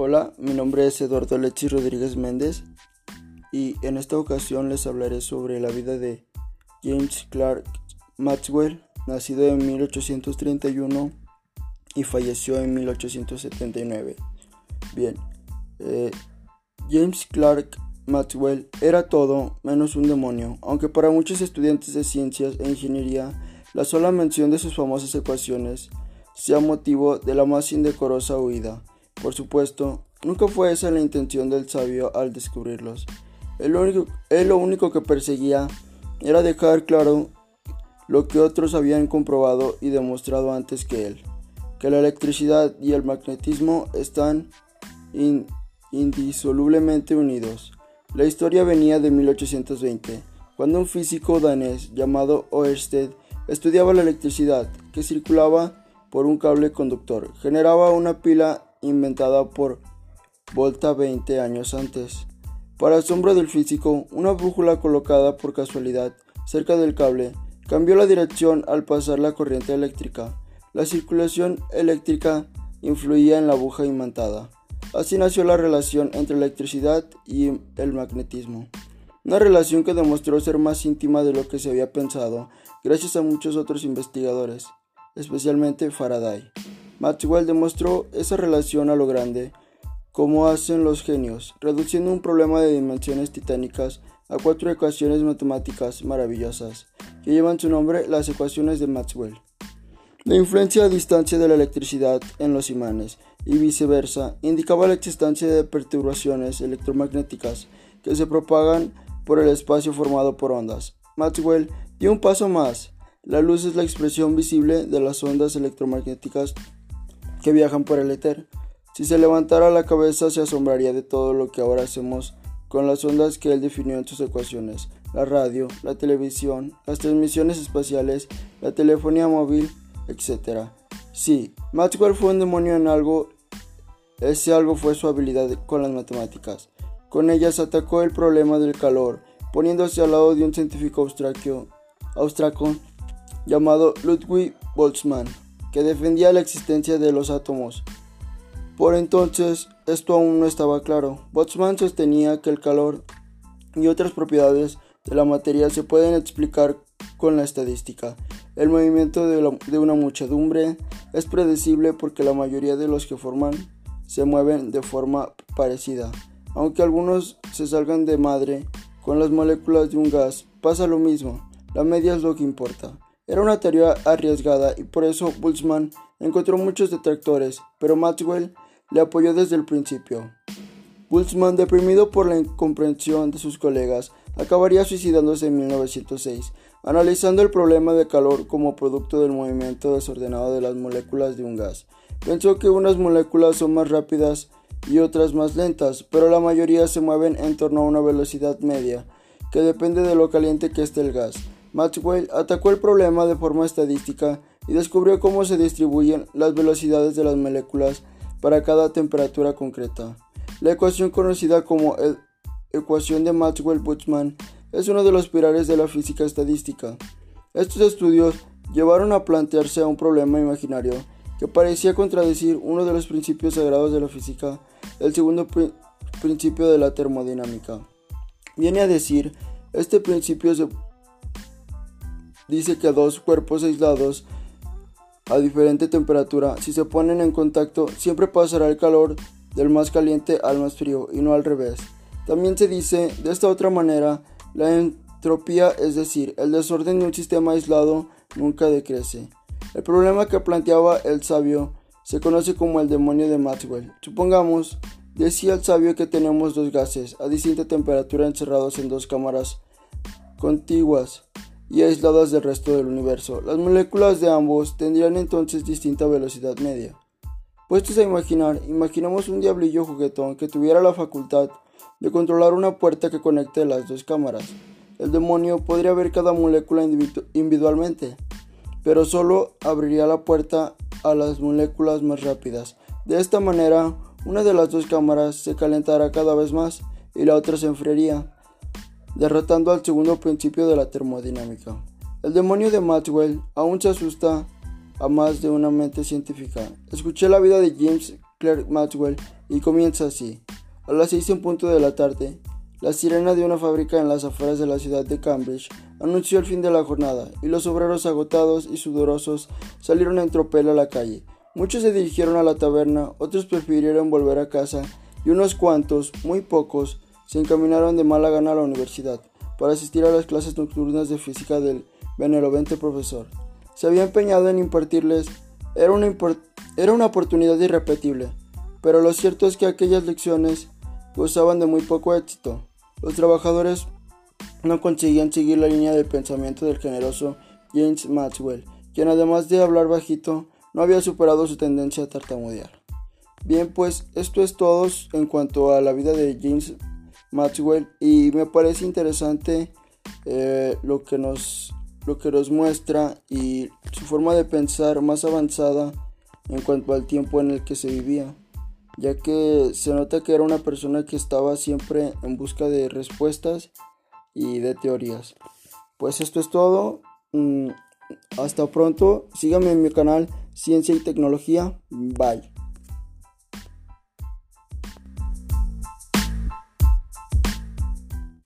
Hola, mi nombre es Eduardo Lechi Rodríguez Méndez y en esta ocasión les hablaré sobre la vida de James Clark Maxwell, nacido en 1831 y falleció en 1879. Bien, eh, James Clark Maxwell era todo menos un demonio, aunque para muchos estudiantes de ciencias e ingeniería la sola mención de sus famosas ecuaciones sea motivo de la más indecorosa huida. Por supuesto, nunca fue esa la intención del sabio al descubrirlos. Él lo, único, lo único que perseguía era dejar claro lo que otros habían comprobado y demostrado antes que él, que la electricidad y el magnetismo están indisolublemente unidos. La historia venía de 1820, cuando un físico danés llamado Oersted estudiaba la electricidad que circulaba por un cable conductor. Generaba una pila inventada por Volta 20 años antes. Para asombro del físico, una brújula colocada por casualidad cerca del cable cambió la dirección al pasar la corriente eléctrica. La circulación eléctrica influía en la aguja imantada. Así nació la relación entre electricidad y el magnetismo. Una relación que demostró ser más íntima de lo que se había pensado, gracias a muchos otros investigadores especialmente Faraday. Maxwell demostró esa relación a lo grande, como hacen los genios, reduciendo un problema de dimensiones titánicas a cuatro ecuaciones matemáticas maravillosas, que llevan su nombre las ecuaciones de Maxwell. La influencia a distancia de la electricidad en los imanes y viceversa indicaba la existencia de perturbaciones electromagnéticas que se propagan por el espacio formado por ondas. Maxwell dio un paso más la luz es la expresión visible de las ondas electromagnéticas que viajan por el éter. Si se levantara la cabeza se asombraría de todo lo que ahora hacemos con las ondas que él definió en sus ecuaciones. La radio, la televisión, las transmisiones espaciales, la telefonía móvil, etc. Sí, Maxwell fue un demonio en algo, ese algo fue su habilidad con las matemáticas. Con ellas atacó el problema del calor, poniéndose al lado de un científico austraco llamado Ludwig Boltzmann, que defendía la existencia de los átomos. Por entonces, esto aún no estaba claro. Boltzmann sostenía que el calor y otras propiedades de la materia se pueden explicar con la estadística. El movimiento de, de, una muchedumbre es predecible porque la mayoría de los que forman se mueven de forma parecida. Aunque algunos se salgan de madre con las moléculas de un gas, pasa lo mismo. La media es lo que importa. Era una teoría arriesgada y por eso Boltzmann encontró muchos detractores, pero Maxwell le apoyó desde el principio. Boltzmann, deprimido por la incomprensión de sus colegas, acabaría suicidándose en 1906, analizando el problema de calor como producto del movimiento desordenado de las moléculas de un gas. Pensó que unas moléculas son más rápidas y otras más lentas, pero la mayoría se mueven en torno a una velocidad media, que depende de lo caliente que esté el gas. Maxwell atacó el problema de forma estadística y descubrió cómo se distribuyen las velocidades de las moléculas para cada temperatura concreta. La ecuación conocida como ecuación de Maxwell-Boltzmann es uno de los pilares de la física estadística. Estos estudios llevaron a plantearse un problema imaginario que parecía contradecir uno de los principios sagrados de la física, el segundo principio de la termodinámica. Viene a decir, este principio se dice que dos cuerpos aislados a diferente temperatura, si se ponen en contacto, siempre pasará el calor del más caliente al más frío y no al revés. También se dice de esta otra manera, la entropía, es decir, el desorden de un sistema aislado, nunca decrece. El problema que planteaba el sabio se conoce como el demonio de Maxwell. Supongamos, decía el sabio que tenemos dos gases a distinta temperatura encerrados en dos cámaras contiguas y aisladas del resto del universo. Las moléculas de ambos tendrían entonces distinta velocidad media. Puestos a imaginar, imaginamos un diablillo juguetón que tuviera la facultad de controlar una puerta que conecte las dos cámaras. El demonio podría ver cada molécula individualmente, pero solo abriría la puerta a las moléculas más rápidas. De esta manera, una de las dos cámaras se calentará cada vez más y la otra se enfriaría derrotando al segundo principio de la termodinámica. El demonio de Maxwell aún se asusta a más de una mente científica. Escuché la vida de James Clerk Maxwell y comienza así. A las seis en punto de la tarde, la sirena de una fábrica en las afueras de la ciudad de Cambridge anunció el fin de la jornada y los obreros agotados y sudorosos salieron en tropel a la calle. Muchos se dirigieron a la taberna, otros prefirieron volver a casa y unos cuantos, muy pocos, se encaminaron de mala gana a la universidad para asistir a las clases nocturnas de física del benevolente profesor. Se había empeñado en impartirles, era una, era una oportunidad irrepetible, pero lo cierto es que aquellas lecciones gozaban de muy poco éxito. Los trabajadores no conseguían seguir la línea de pensamiento del generoso James Maxwell, quien además de hablar bajito, no había superado su tendencia a tartamudear. Bien, pues esto es todo en cuanto a la vida de James Maxwell y me parece interesante eh, lo, que nos, lo que nos muestra y su forma de pensar más avanzada en cuanto al tiempo en el que se vivía ya que se nota que era una persona que estaba siempre en busca de respuestas y de teorías. Pues esto es todo. Mm, hasta pronto. Síganme en mi canal Ciencia y Tecnología. Bye.